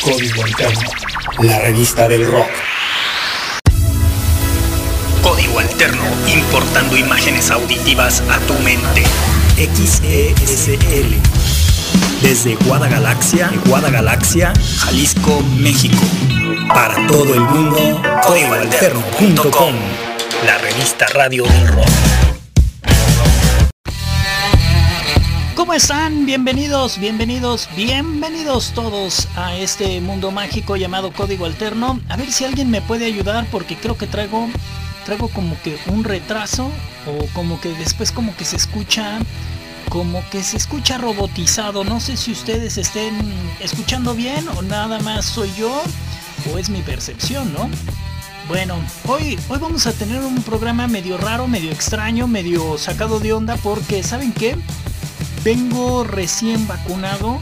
Código Alterno, la revista del rock. Código Alterno, importando imágenes auditivas a tu mente. XESL. Desde Guadagalaxia, Guadagalaxia, Jalisco, México. Para todo el mundo, códigoalterno.com. La revista radio del rock. ¿Cómo están? Bienvenidos, bienvenidos, bienvenidos todos a este mundo mágico llamado Código Alterno. A ver si alguien me puede ayudar porque creo que traigo traigo como que un retraso o como que después como que se escucha como que se escucha robotizado. No sé si ustedes estén escuchando bien o nada más soy yo o es mi percepción, ¿no? Bueno, hoy, hoy vamos a tener un programa medio raro, medio extraño, medio sacado de onda porque ¿saben qué? Vengo recién vacunado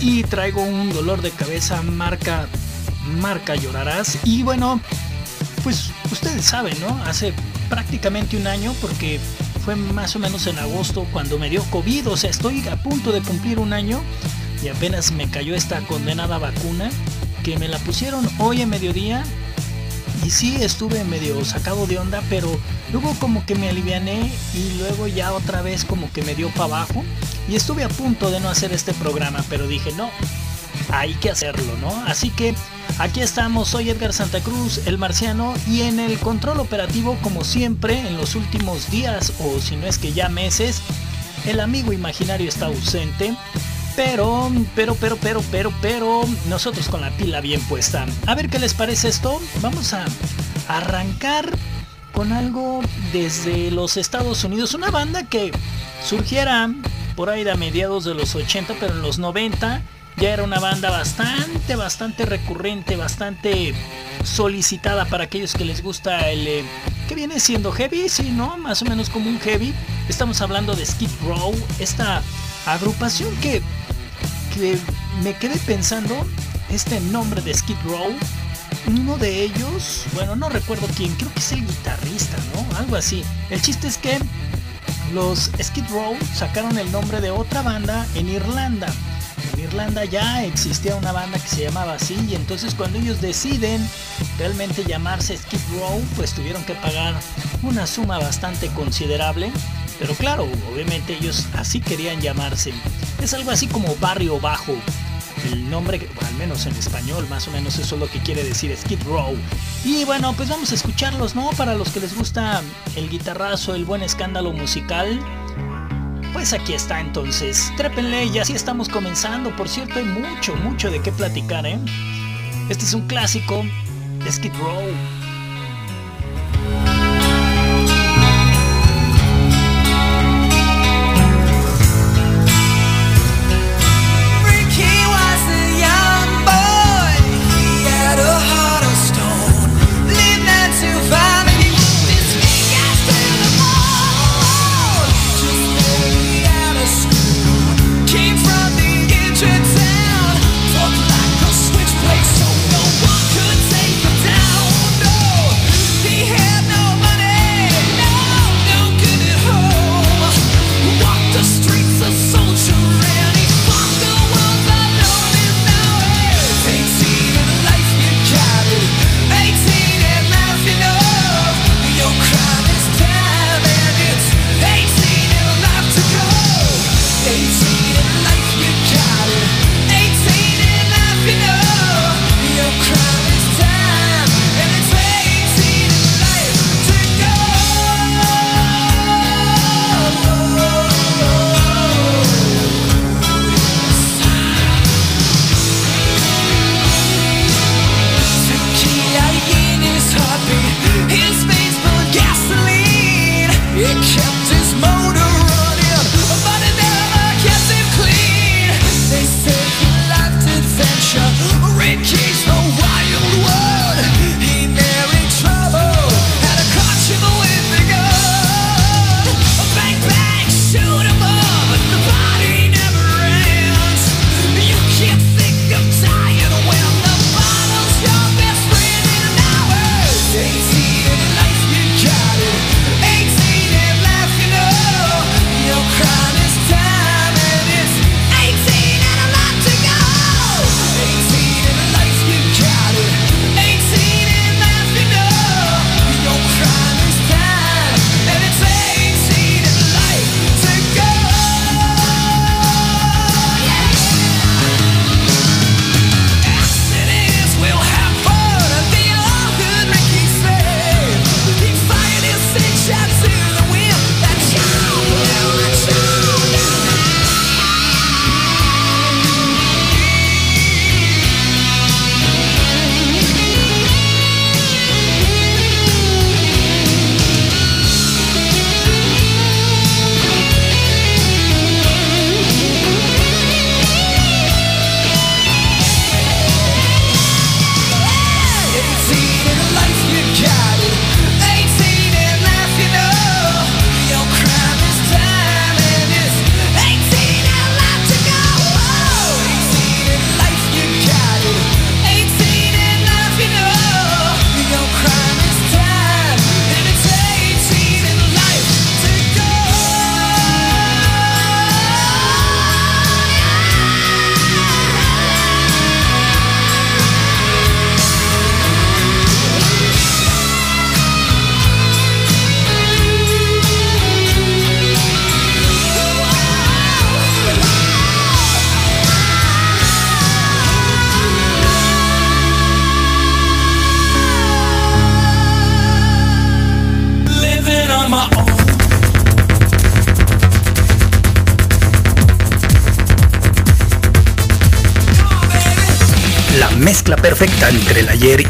y traigo un dolor de cabeza marca marca llorarás y bueno, pues ustedes saben, ¿no? Hace prácticamente un año porque fue más o menos en agosto cuando me dio COVID, o sea, estoy a punto de cumplir un año y apenas me cayó esta condenada vacuna que me la pusieron hoy en mediodía y sí estuve medio sacado de onda, pero luego como que me aliviané y luego ya otra vez como que me dio para abajo y estuve a punto de no hacer este programa, pero dije, no, hay que hacerlo, ¿no? Así que aquí estamos, soy Edgar Santa Cruz, el marciano, y en el control operativo, como siempre, en los últimos días, o si no es que ya meses, el amigo imaginario está ausente. Pero, pero, pero, pero, pero, pero, nosotros con la pila bien puesta. A ver qué les parece esto. Vamos a arrancar con algo desde los Estados Unidos. Una banda que surgiera por ahí a mediados de los 80, pero en los 90 ya era una banda bastante, bastante recurrente, bastante solicitada para aquellos que les gusta el... Eh, que viene siendo heavy, sí, ¿no? Más o menos como un heavy. Estamos hablando de Skid Row, esta agrupación que, me quedé pensando, este nombre de Skid Row, uno de ellos, bueno, no recuerdo quién, creo que es el guitarrista, ¿no? Algo así. El chiste es que los Skid Row sacaron el nombre de otra banda en Irlanda. En Irlanda ya existía una banda que se llamaba así y entonces cuando ellos deciden realmente llamarse Skid Row, pues tuvieron que pagar una suma bastante considerable. Pero claro, obviamente ellos así querían llamarse. Es algo así como Barrio Bajo. El nombre, al menos en español, más o menos eso es lo que quiere decir Skid Row. Y bueno, pues vamos a escucharlos, ¿no? Para los que les gusta el guitarrazo, el buen escándalo musical. Pues aquí está entonces, trépenle y así estamos comenzando. Por cierto, hay mucho, mucho de qué platicar, ¿eh? Este es un clásico de Skid Row.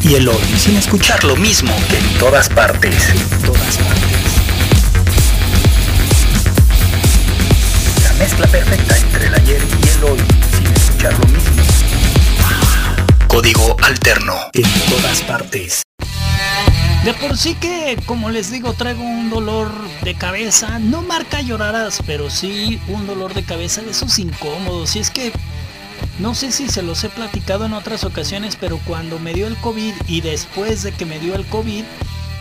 Y el hoy, sin escuchar lo mismo que en todas partes. En todas partes. La mezcla perfecta entre el ayer y el hoy, sin escuchar lo mismo. Código alterno. En todas partes. De por sí que, como les digo, traigo un dolor de cabeza, no marca lloraras, pero sí un dolor de cabeza de esos incómodos. Y es que, no sé si se los he platicado en otras ocasiones, pero cuando me dio el COVID y después de que me dio el COVID,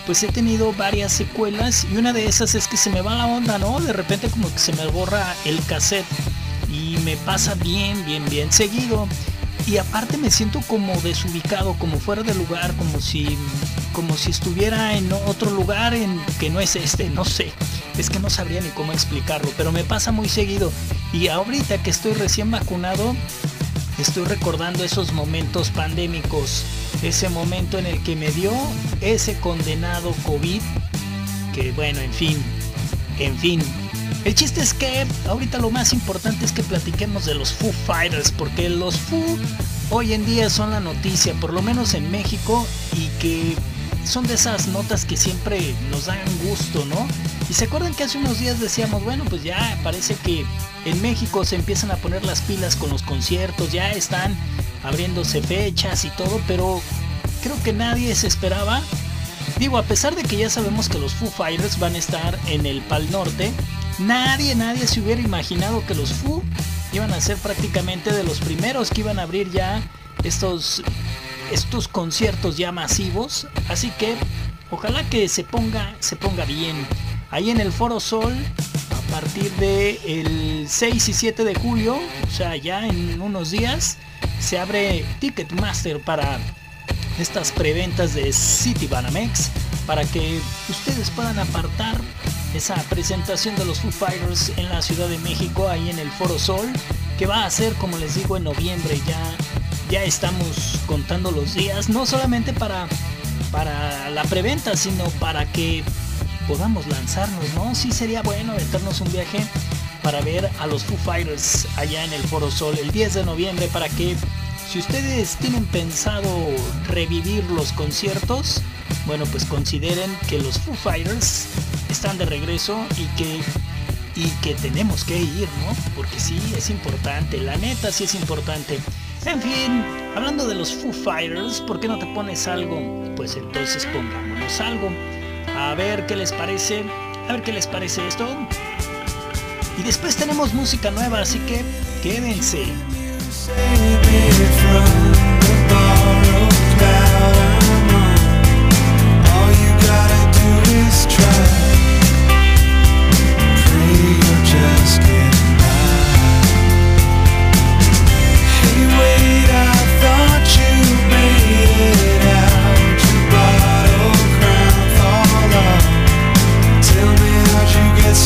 pues he tenido varias secuelas y una de esas es que se me va la onda, ¿no? De repente como que se me borra el cassette y me pasa bien, bien, bien seguido y aparte me siento como desubicado, como fuera de lugar, como si, como si estuviera en otro lugar en que no es este, no sé. Es que no sabría ni cómo explicarlo, pero me pasa muy seguido. Y ahorita que estoy recién vacunado, estoy recordando esos momentos pandémicos, ese momento en el que me dio ese condenado COVID, que bueno, en fin, en fin, el chiste es que ahorita lo más importante es que platiquemos de los Foo Fighters, porque los Foo hoy en día son la noticia, por lo menos en México, y que son de esas notas que siempre nos dan gusto, ¿no? Y se acuerdan que hace unos días decíamos, bueno, pues ya parece que en México se empiezan a poner las pilas con los conciertos, ya están abriéndose fechas y todo, pero creo que nadie se esperaba. Digo, a pesar de que ya sabemos que los Foo Fighters van a estar en el Pal Norte, Nadie, nadie se hubiera imaginado que los Foo iban a ser prácticamente de los primeros que iban a abrir ya estos, estos conciertos ya masivos. Así que ojalá que se ponga, se ponga bien. Ahí en el Foro Sol, a partir del el 6 y 7 de julio, o sea, ya en unos días, se abre Ticketmaster para estas preventas de City Banamex para que ustedes puedan apartar esa presentación de los Foo Fighters en la Ciudad de México, ahí en el Foro Sol, que va a ser, como les digo, en noviembre. Ya, ya estamos contando los días, no solamente para, para la preventa, sino para que podamos lanzarnos, ¿no? Sí sería bueno meternos un viaje para ver a los Foo Fighters allá en el Foro Sol el 10 de noviembre para que si ustedes tienen pensado revivir los conciertos, bueno, pues consideren que los Foo Fighters están de regreso y que y que tenemos que ir, ¿no? Porque sí, es importante, la neta sí es importante. En fin, hablando de los Foo Fighters, ¿por qué no te pones algo? Pues entonces pongámonos algo. A ver qué les parece, a ver qué les parece esto. Y después tenemos música nueva, así que quédense. tired, faded down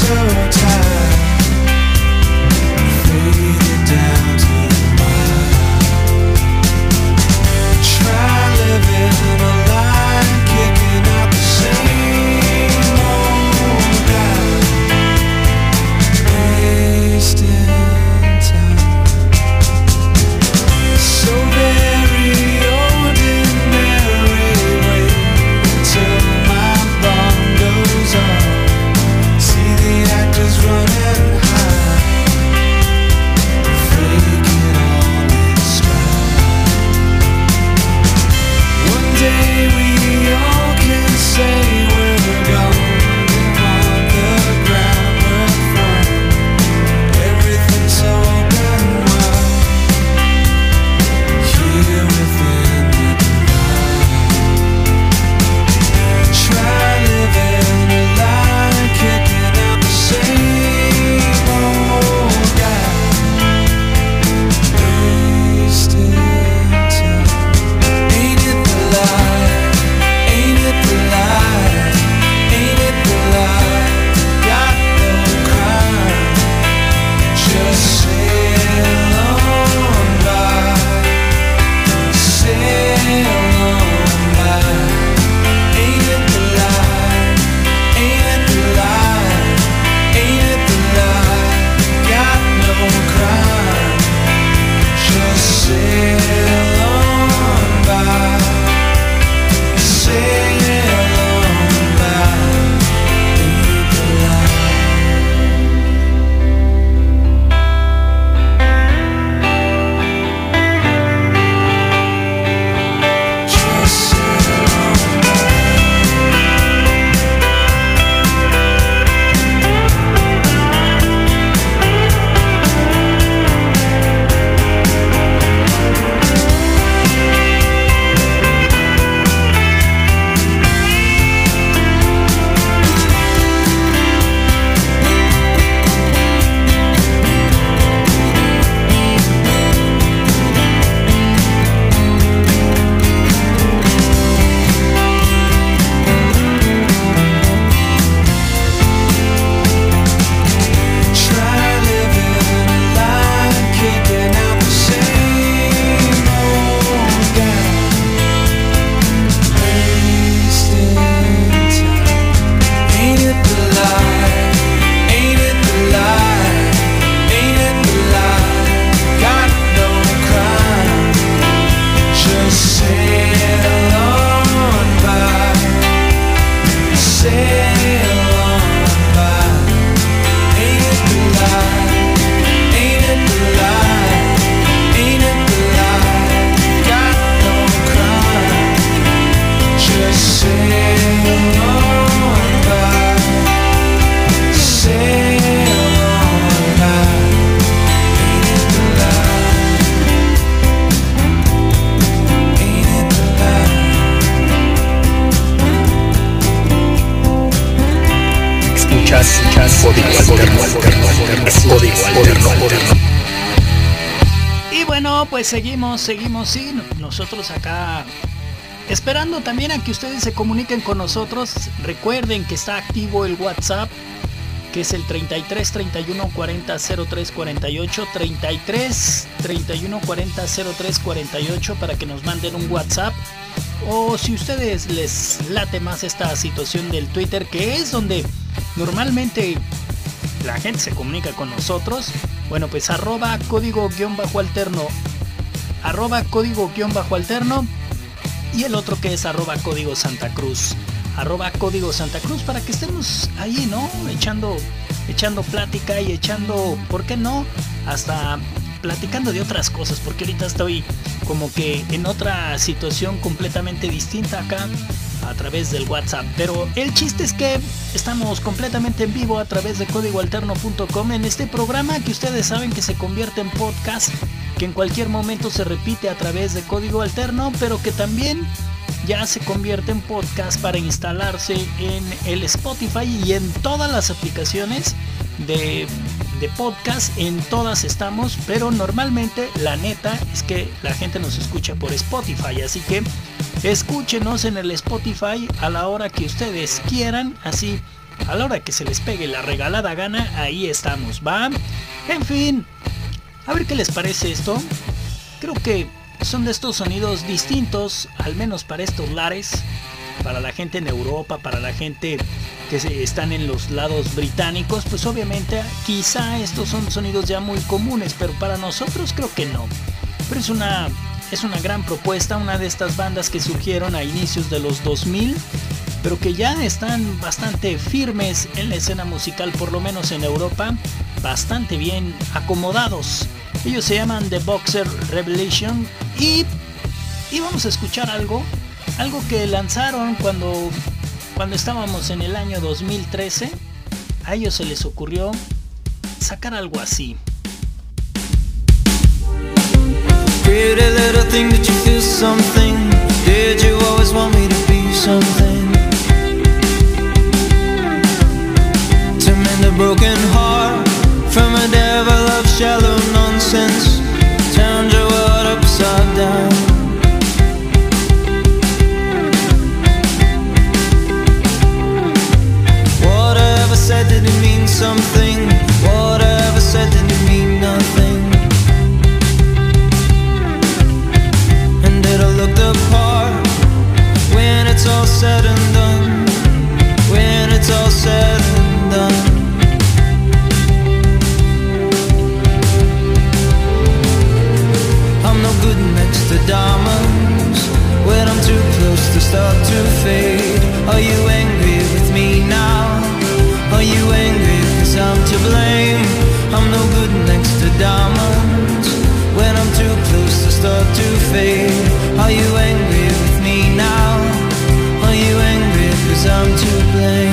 so Pues seguimos, seguimos, sí, nosotros acá esperando también a que ustedes se comuniquen con nosotros. Recuerden que está activo el WhatsApp que es el 33 31 40 03 48 33 31 40 03 48 para que nos manden un WhatsApp o si ustedes les late más esta situación del Twitter que es donde normalmente la gente se comunica con nosotros bueno pues arroba código guion bajo alterno arroba código guion bajo alterno y el otro que es arroba código Santa Cruz arroba código Santa Cruz para que estemos ahí, ¿no? Echando, echando plática y echando, ¿por qué no? Hasta platicando de otras cosas, porque ahorita estoy como que en otra situación completamente distinta acá a través del WhatsApp. Pero el chiste es que estamos completamente en vivo a través de códigoalterno.com en este programa que ustedes saben que se convierte en podcast, que en cualquier momento se repite a través de código alterno, pero que también ya se convierte en podcast para instalarse en el Spotify y en todas las aplicaciones de, podcast. En todas estamos, pero normalmente la neta es que la gente nos escucha por Spotify. Así que escúchenos en el Spotify a la hora que ustedes quieran. Así, a la hora que se les pegue la regalada gana, ahí estamos, ¿va? En fin, a ver qué les parece esto. Creo que son de estos sonidos distintos, al menos para estos lares, para la gente en Europa, para la gente que están en los lados británicos, pues obviamente quizá estos son sonidos ya muy comunes, pero para nosotros creo que no. Pero es una, es una gran propuesta, una de estas bandas que surgieron a inicios de los 2000, pero que ya están bastante firmes en la escena musical, por lo menos en Europa, bastante bien acomodados. Ellos se llaman The Boxer Revelation y, y vamos a escuchar algo, algo que lanzaron cuando, cuando estábamos en el año 2013. A ellos se les ocurrió sacar algo así. Pretty little thing that you feel something. Did you always want me to be something? To mend a broken heart from a devil of shallow nonsense. Turned your world upside down. Whatever said did it mean something? Said and done. When it's all said and done. I'm no good next to diamonds When I'm too close to start to fade Are you angry with me now? Are you angry cause I'm to blame? I'm no good next to diamonds When I'm too close to start to fade Are you angry to blame?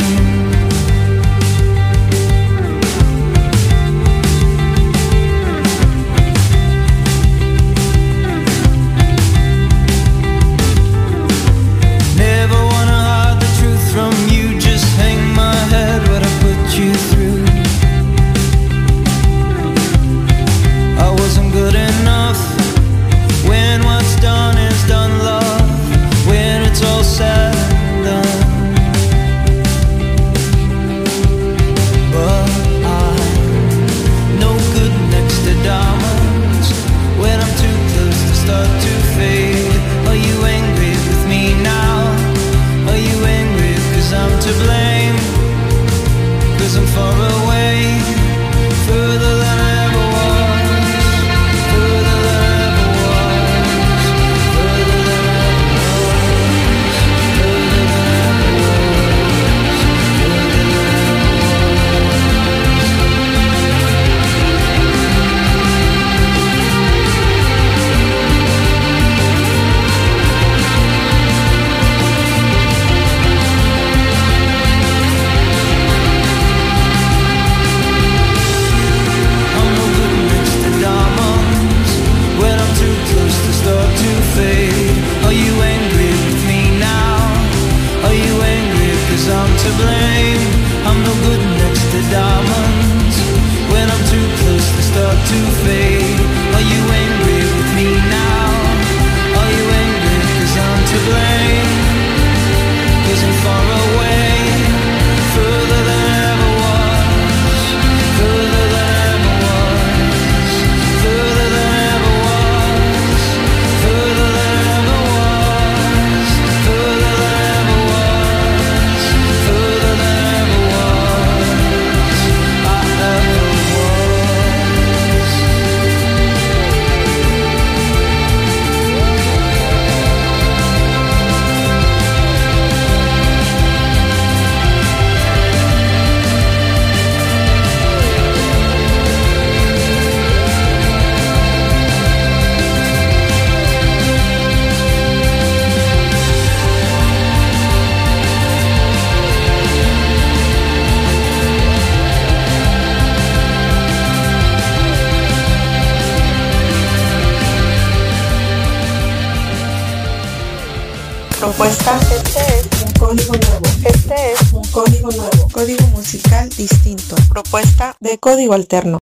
De código alterno.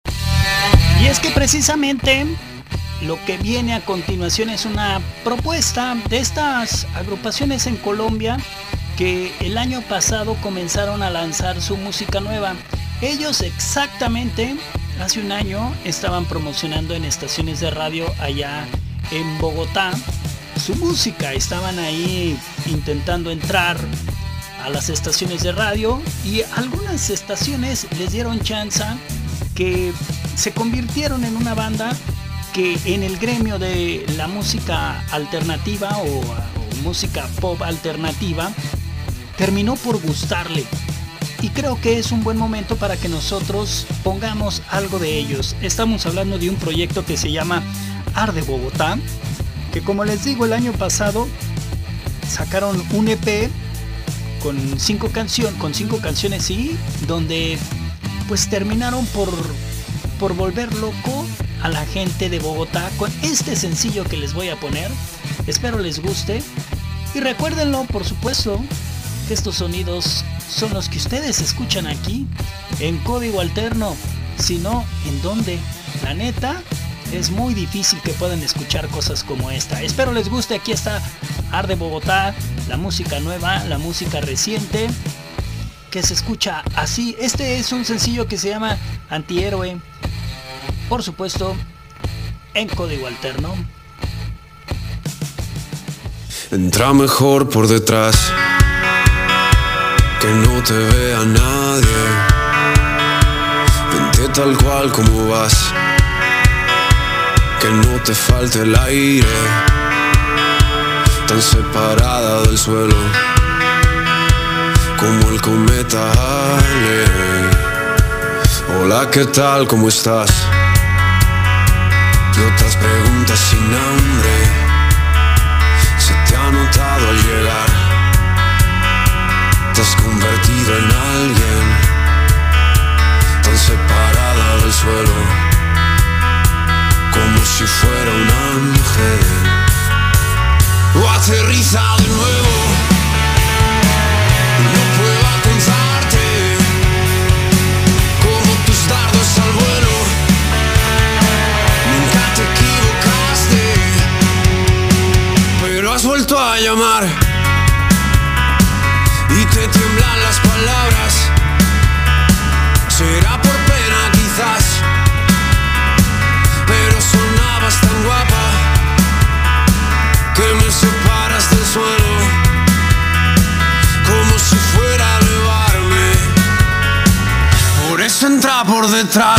Y es que precisamente lo que viene a continuación es una propuesta de estas agrupaciones en Colombia que el año pasado comenzaron a lanzar su música nueva. Ellos exactamente hace un año estaban promocionando en estaciones de radio allá en Bogotá su música. Estaban ahí intentando entrar a las estaciones de radio y algunas estaciones les dieron chance que se convirtieron en una banda que en el gremio de la música alternativa o, música pop alternativa terminó por gustarle. Y creo que es un buen momento para que nosotros pongamos algo de ellos. Estamos hablando de un proyecto que se llama Arde Bogotá, que como les digo el año pasado sacaron un EP con cinco canciones, con cinco canciones y donde pues terminaron por por volver loco a la gente de Bogotá con este sencillo que les voy a poner. Espero les guste y recuérdenlo, por supuesto, que estos sonidos son los que ustedes escuchan aquí en código alterno, si no, ¿en dónde? La neta, es muy difícil que puedan escuchar cosas como esta. Espero les guste. Aquí está Arde Bogotá, la música nueva, la música reciente, que se escucha así. Este es un sencillo que se llama Antihéroe. Por supuesto, en código alterno. Entra mejor por detrás, que no te vea nadie. Vente tal cual como vas que no te falte el aire, tan separada del suelo como el cometa Ale. Hola, ¿qué tal? ¿Cómo estás? Y otras preguntas sin nombre se te ha notado al llegar. Te has convertido en alguien tan separada del suelo como si fuera un ángel o aterriza entra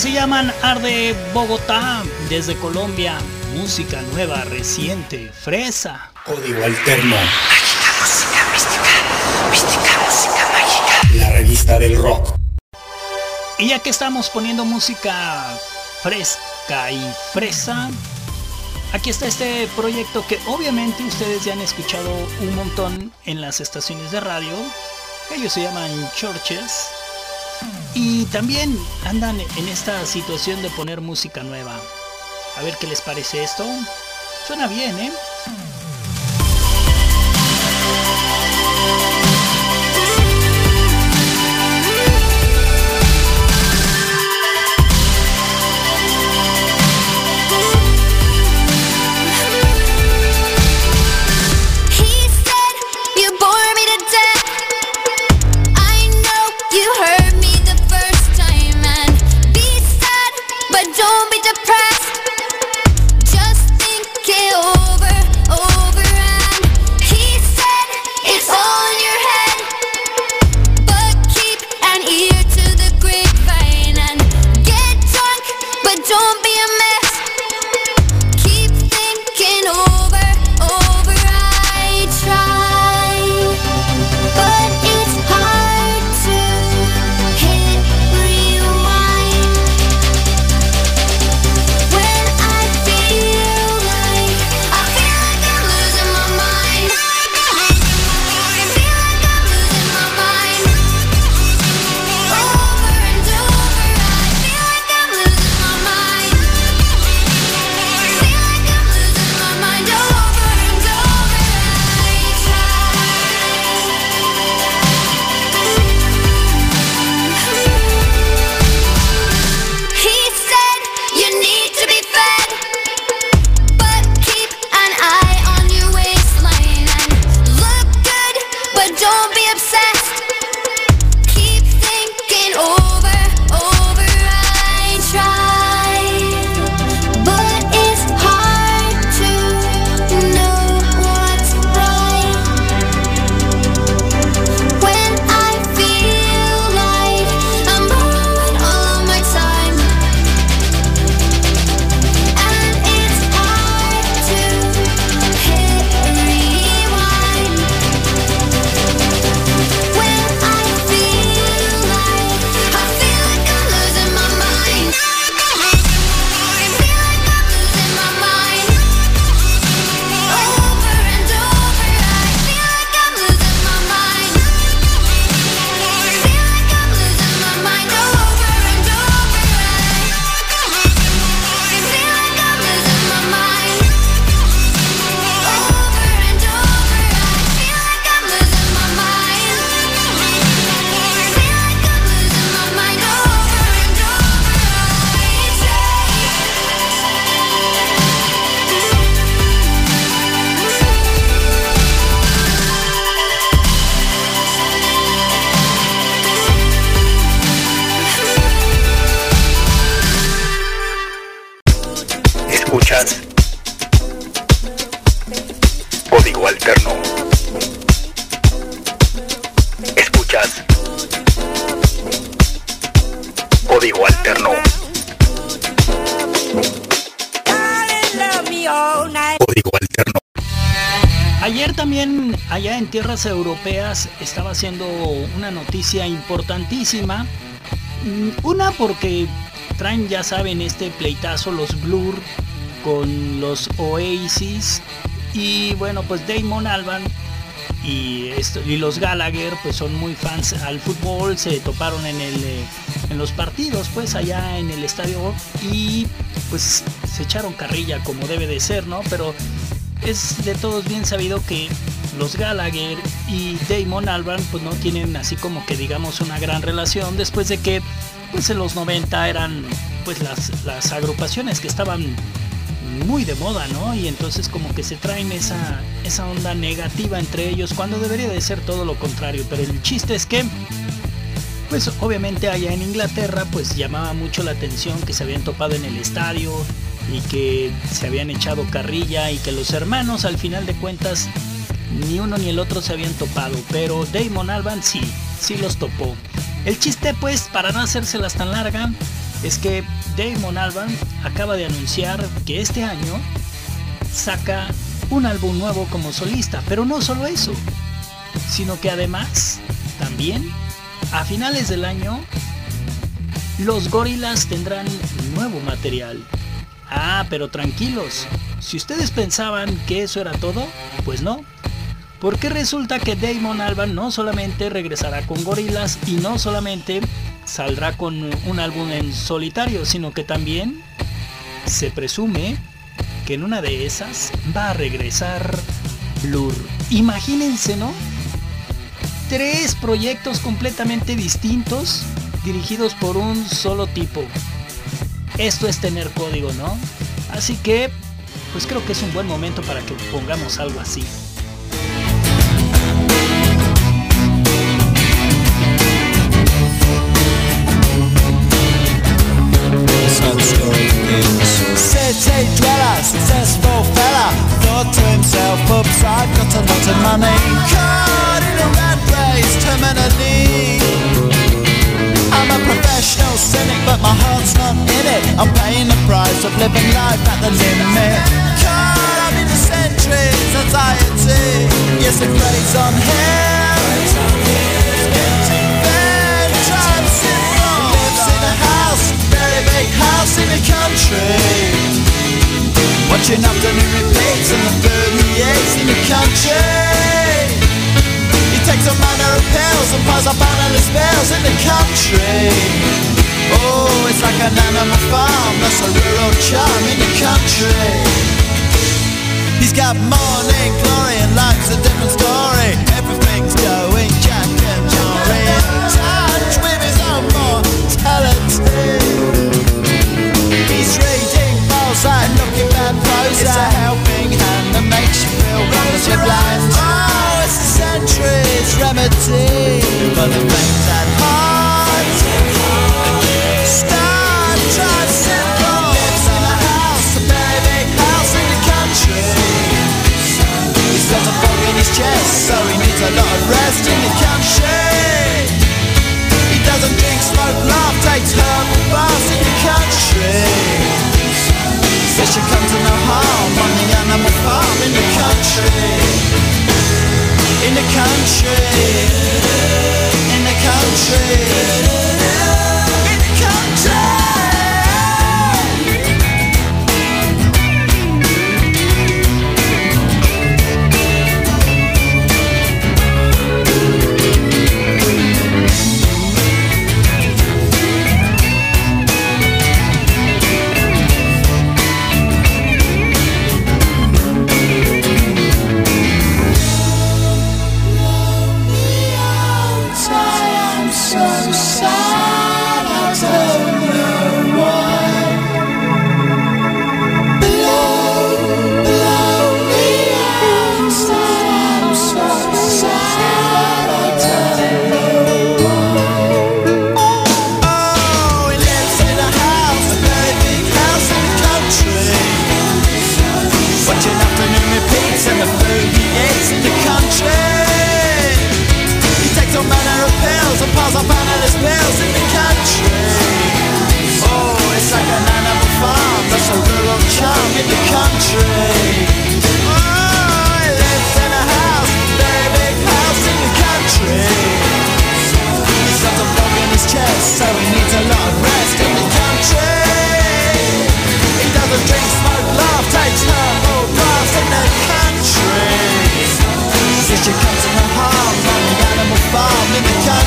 se llaman Arde Bogotá desde Colombia. Música nueva, reciente, fresa. Código Alterno. La revista del rock. Y ya que estamos poniendo música fresca y fresa, Aquí está este proyecto que obviamente ustedes ya han escuchado un montón en las estaciones de radio. Ellos se llaman Churches. Y también andan en esta situación de poner música nueva. A ver qué les parece esto. Suena bien, ¿eh? Tierras europeas estaba siendo una noticia importantísima. Mm, una porque traen, ya saben, este pleitazo, los Blur con los Oasis. Y bueno, pues Damon Alban y, y los Gallagher pues son muy fans al fútbol, se toparon en, el, eh, en los partidos pues allá en el estadio y pues se echaron carrilla como debe de ser, ¿no? Pero es de todos bien sabido que los Gallagher y Damon Albarn pues no tienen así como que digamos una gran relación después de que pues en los 90 eran pues las, las agrupaciones que estaban muy de moda, ¿no? Y entonces como que se traen esa, esa onda negativa entre ellos cuando debería de ser todo lo contrario. Pero el chiste es que, pues obviamente allá en Inglaterra pues llamaba mucho la atención que se habían topado en el estadio y que se habían echado carrilla y que los hermanos al final de cuentas ni uno ni el otro se habían topado, pero Damon Alban sí, sí los topó. El chiste pues, para no hacérselas tan larga, es que Damon Alban acaba de anunciar que este año saca un álbum nuevo como solista, pero no solo eso, sino que además, también, a finales del año, los gorilas tendrán nuevo material. Ah, pero tranquilos, Si ustedes pensaban que eso era todo, pues no. Porque resulta que Damon Alban no solamente regresará con Gorilas y no solamente saldrá con un álbum en solitario, sino que también se presume que en una de esas va a regresar Blur. Imagínense, ¿no? Tres proyectos completamente distintos dirigidos por un solo tipo. Esto es tener código, ¿no? Así que, pues creo que es un buen momento para que pongamos algo así. City dweller, successful fella. Thought to himself, oops, I've got a lot of money. Caught in a rat race, terminally. I'm a professional cynic, but my heart's not in it. I'm paying the price of living life at the limit. Caught up in the centuries, anxiety Yes, it plays on him Watching afternoon repeats and the food he eats in the country. He takes a manner of pills and piles up analyst spells in the country. Oh, it's like an animal farm, that's a rural charm in the country. He's got morning glory and life's a different story. Everything's going Jack and Jory touch with his own mortality It's a helping hand that makes you feel wonderfully blind Oh, it's a century's remedy. For the things at heart. Star Trek simple Lives in a house, a big house in the country. He's got a fog in his chest So he needs a lot of rest in the country she comes to no harm on the animal farm in the country. In the country. In the country the country.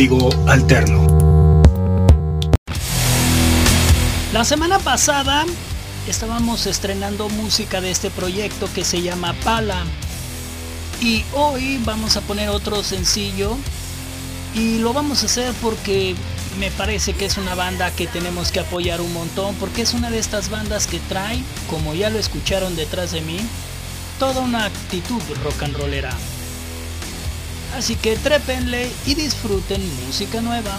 Código alterno. La semana pasada estábamos estrenando música de este proyecto que se llama Pala. Y hoy vamos a poner otro sencillo. Y lo vamos a hacer porque me parece que es una banda que tenemos que apoyar un montón porque es una de estas bandas que trae, como ya lo escucharon detrás de mí, toda una actitud rock and rollera. Así que trépenle y disfruten música nueva.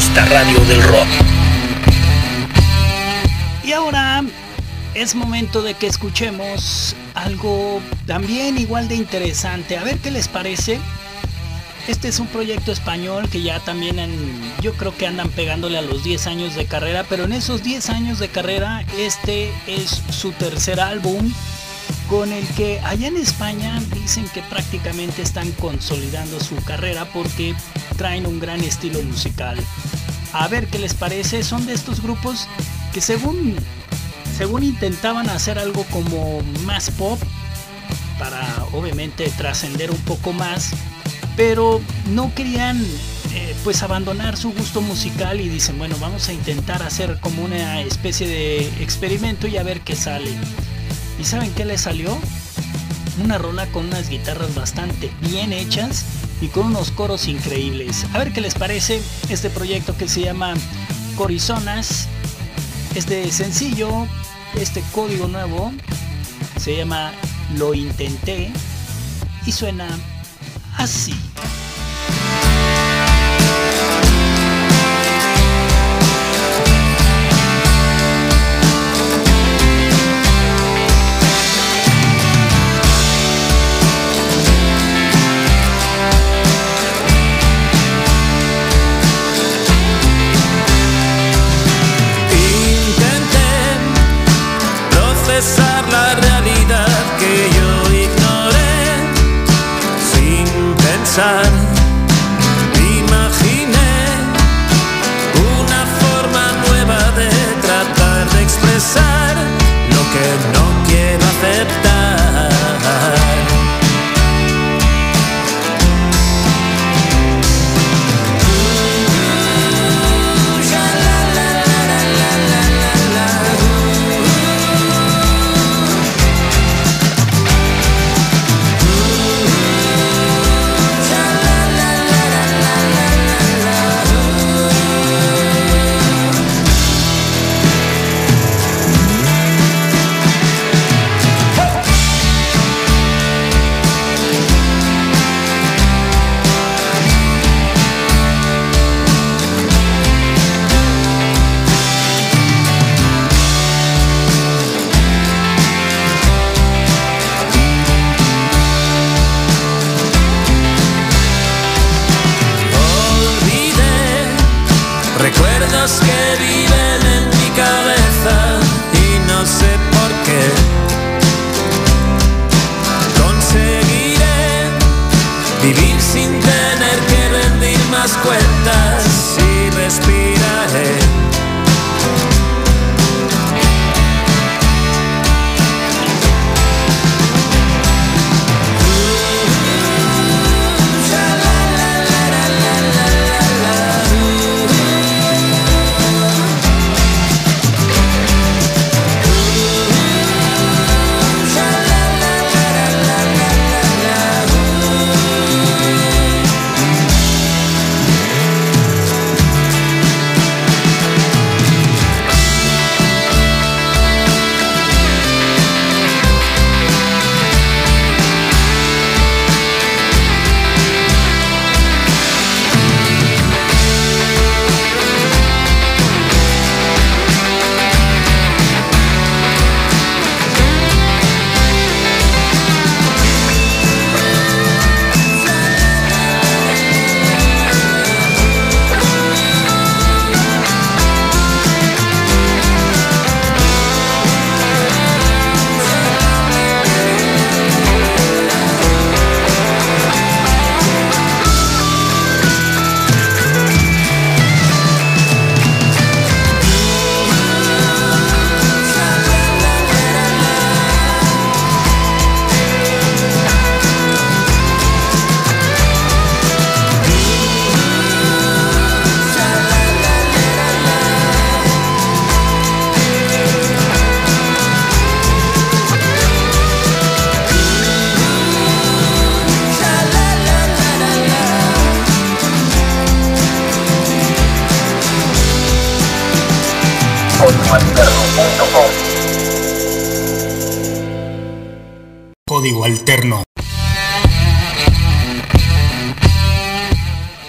Radio del rock. Y ahora es momento de que escuchemos algo también igual de interesante. A ver qué les parece. Este es un proyecto español que ya también yo creo que andan pegándole a los 10 años de carrera, pero en esos 10 años de carrera este es su tercer álbum con el que allá en España dicen que prácticamente están consolidando su carrera porque traen un gran estilo musical a ver qué les parece. Son de estos grupos que según, según intentaban hacer algo como más pop, para obviamente trascender un poco más, pero no querían eh, pues abandonar su gusto musical y dicen, bueno, vamos a intentar hacer como una especie de experimento y a ver qué sale. ¿Y saben qué les salió? Una rola con unas guitarras bastante bien hechas y con unos coros increíbles. A ver qué les parece este proyecto que se llama Corizonas. Este sencillo, este código nuevo, se llama Lo Intenté y suena así.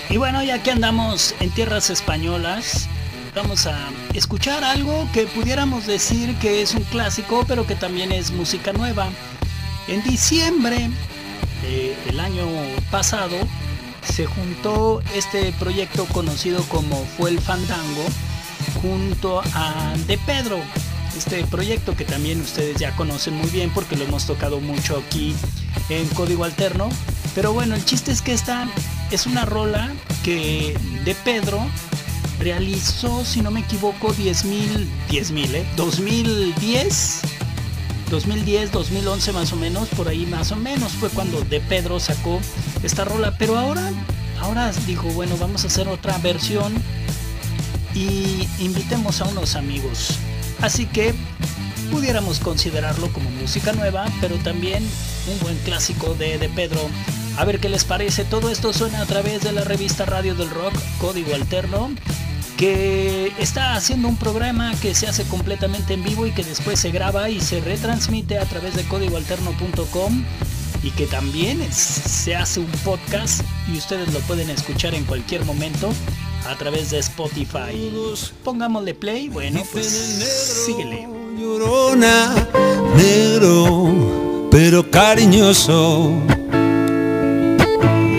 Y bueno, ya que andamos en tierras españolas, vamos a escuchar algo que pudiéramos decir que es un clásico, pero que también es música nueva. En diciembre del año pasado se juntó este proyecto conocido como Fue el Fandango junto a De Pedro. Este proyecto que también ustedes ya conocen muy bien porque lo hemos tocado mucho aquí en Código Alterno. Pero bueno, el chiste es que esta es una rola que De Pedro realizó, si no me equivoco, 10.000, 10.000, ¿eh? 2010, 2010, 2011 más o menos, por ahí más o menos fue cuando De Pedro sacó esta rola. Pero ahora, ahora dijo, bueno, vamos a hacer otra versión y invitemos a unos amigos. Así que pudiéramos considerarlo como música nueva, pero también un buen clásico de, de Pedro. A ver qué les parece. Todo esto suena a través de la revista Radio del Rock, Código Alterno, que está haciendo un programa que se hace completamente en vivo y que después se graba y se retransmite a través de códigoalterno.com y que también se hace un podcast y ustedes lo pueden escuchar en cualquier momento a través de Spotify. Pongámosle play, bueno, pues síguele. Llorona, negro, pero cariñoso.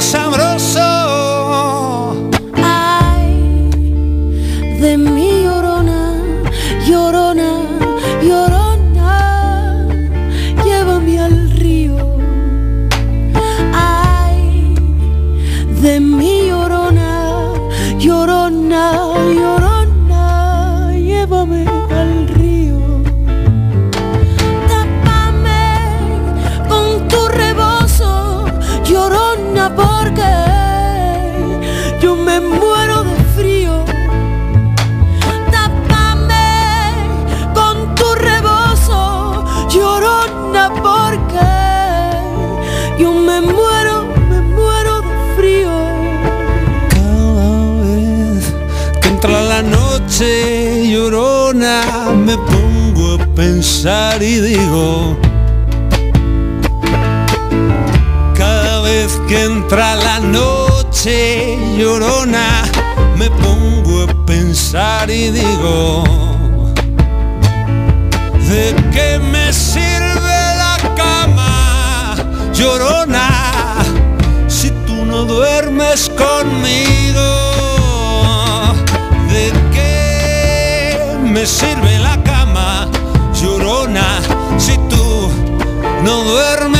sabroso. Pensar y digo. Cada vez que entra la noche llorona, me pongo a pensar y digo. ¿De qué me sirve la cama, llorona? si tú no duermes conmigo? ¿De qué me sirve la cama, no duermes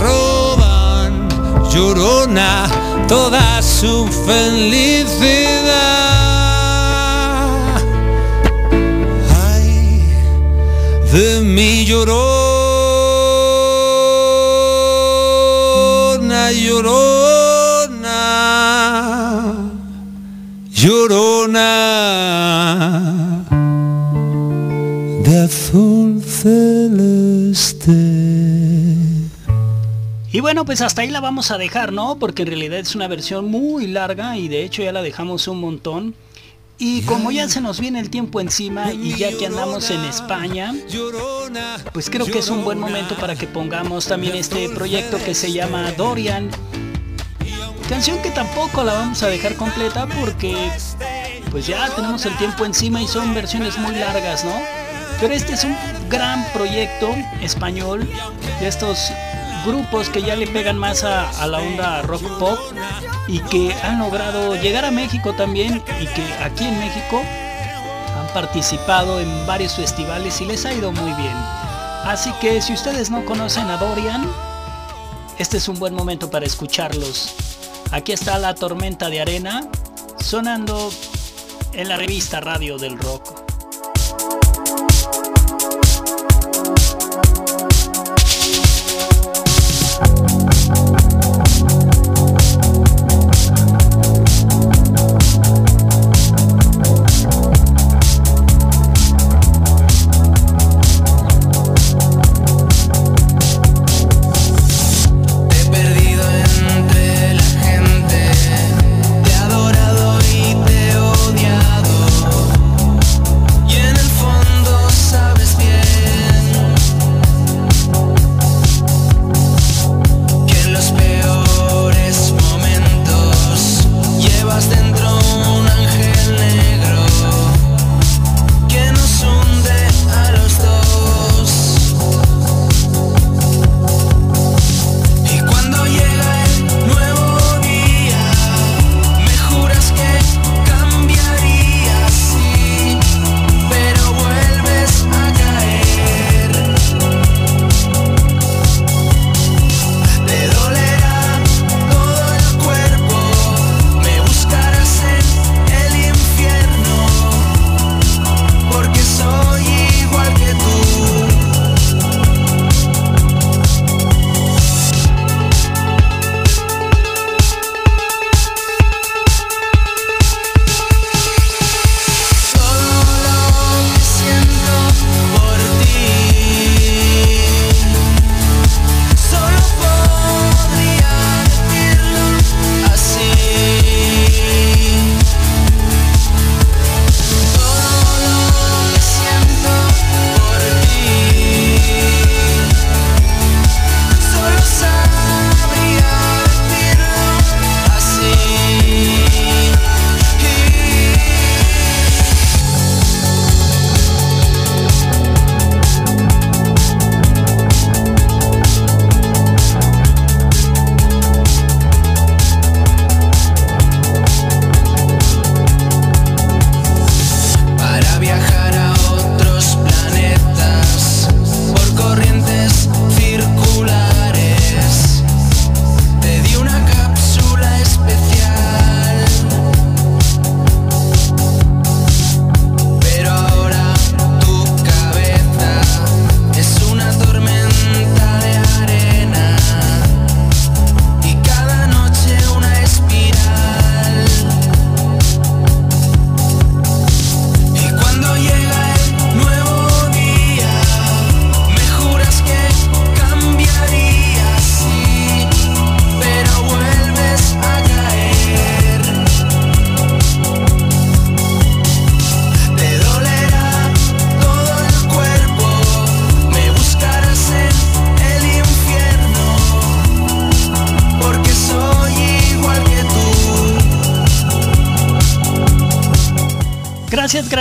roban, llorona, toda su felicidad. Ay, de mi llorona, llorona, llorona de azul celeste. Bueno, pues hasta ahí la vamos a dejar, ¿no? Porque en realidad es una versión muy larga y de hecho ya la dejamos un montón. Y como ya se nos viene el tiempo encima y ya que andamos en España, pues creo que es un buen momento para que pongamos también este proyecto que se llama Dorian. Canción que tampoco la vamos a dejar completa porque pues ya tenemos el tiempo encima y son versiones muy largas, ¿no? Pero este es un gran proyecto español de estos grupos que ya le pegan más a, a, la onda rock pop y que han logrado llegar a México también y que aquí en México han participado en varios festivales y les ha ido muy bien. Así que si ustedes no conocen a Dorian, este es un buen momento para escucharlos. Aquí está la tormenta de arena sonando en la revista Radio del Rock.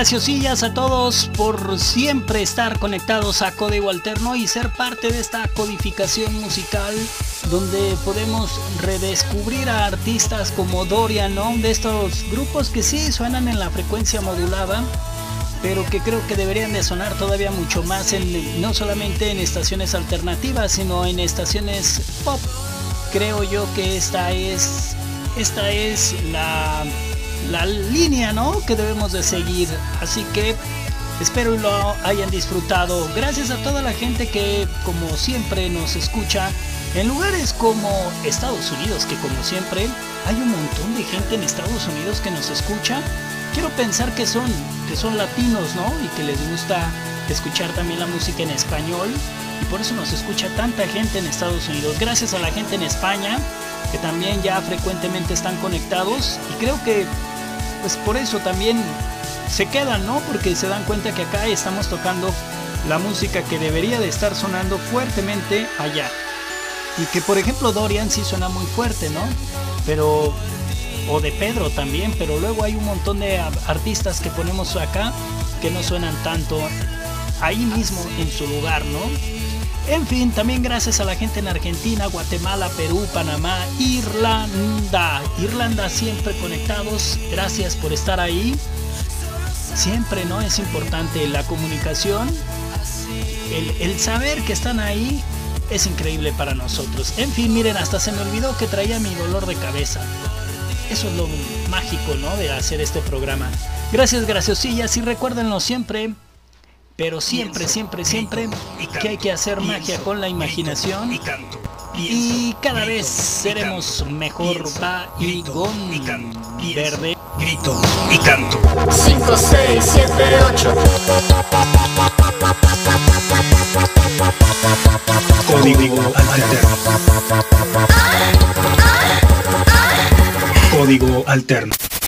Graciosillas a todos por siempre estar conectados a Código Alterno y ser parte de esta codificación musical donde podemos redescubrir a artistas como Dorian, ¿no? De estos grupos que sí suenan en la frecuencia modulada, pero que creo que deberían de sonar todavía mucho más en no solamente en estaciones alternativas, sino en estaciones pop. Creo yo que esta es esta es la la línea, ¿no? que debemos de seguir. Así que Espero lo hayan disfrutado. Gracias a toda la gente que, como siempre, nos escucha en lugares como Estados Unidos, que como siempre hay un montón de gente en Estados Unidos que nos escucha. Quiero pensar que son, que son latinos, ¿no? Y que les gusta escuchar también la música en español. Y por eso nos escucha tanta gente en Estados Unidos. Gracias a la gente en España, que también ya frecuentemente están conectados. Y creo que, pues por eso también se quedan, ¿no? Porque se dan cuenta que acá estamos tocando la música que debería de estar sonando fuertemente allá. Y que por ejemplo Dorian sí suena muy fuerte, ¿no? Pero o de Pedro también, pero luego hay un montón de artistas que ponemos acá que no suenan tanto ahí mismo en su lugar, ¿no? En fin, también gracias a la gente en Argentina, Guatemala, Perú, Panamá, Irlanda. Irlanda siempre conectados. Gracias por estar ahí siempre no es importante la comunicación, el, saber que están ahí es increíble para nosotros. En fin, miren, hasta se me olvidó que traía mi dolor de cabeza. Eso es lo mágico, ¿no? De hacer este programa. Gracias, graciosillas, y recuérdenlo siempre, pero siempre, siempre, siempre, que hay que hacer magia con la imaginación. Y cada vez seremos mejor. Va y verde grito y canto. 5, 6, 7, 8. Código alterno. Código alterno.